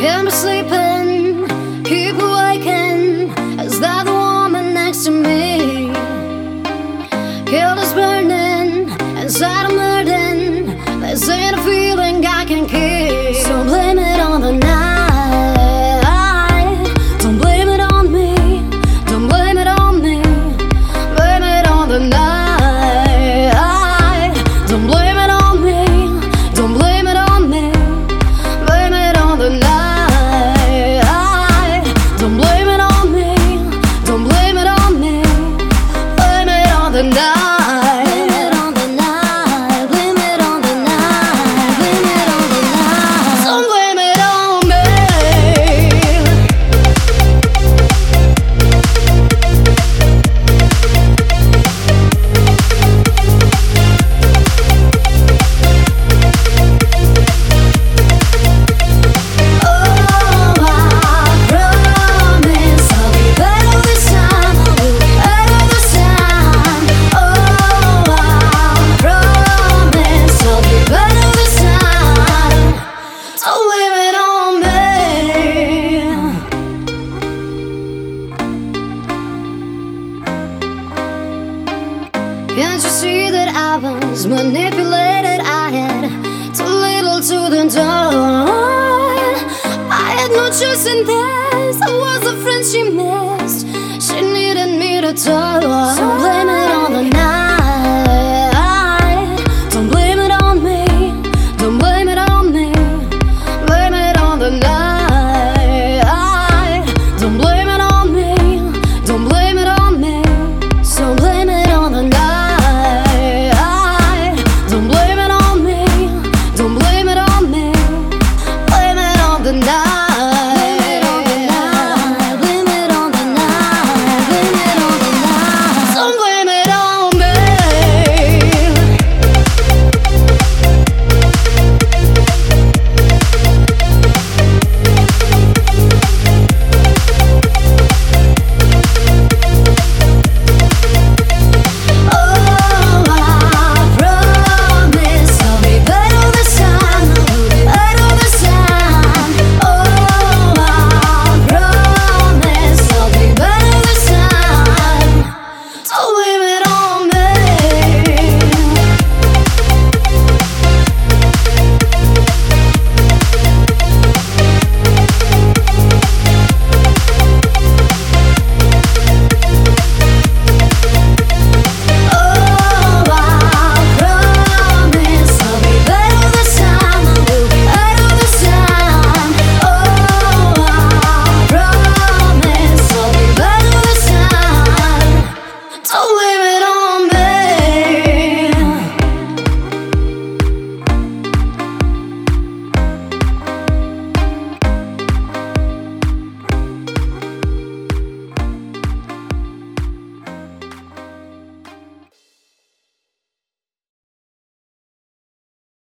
Can't be sleeping, keep awaken. as that woman next to me. Guilt is burning, inside I'm hurting. This ain't a feeling I can keep. Can't you see that I was manipulated? I had too little to the dawn. I had no choice in this. I was a friend she missed. She needed me to talk. So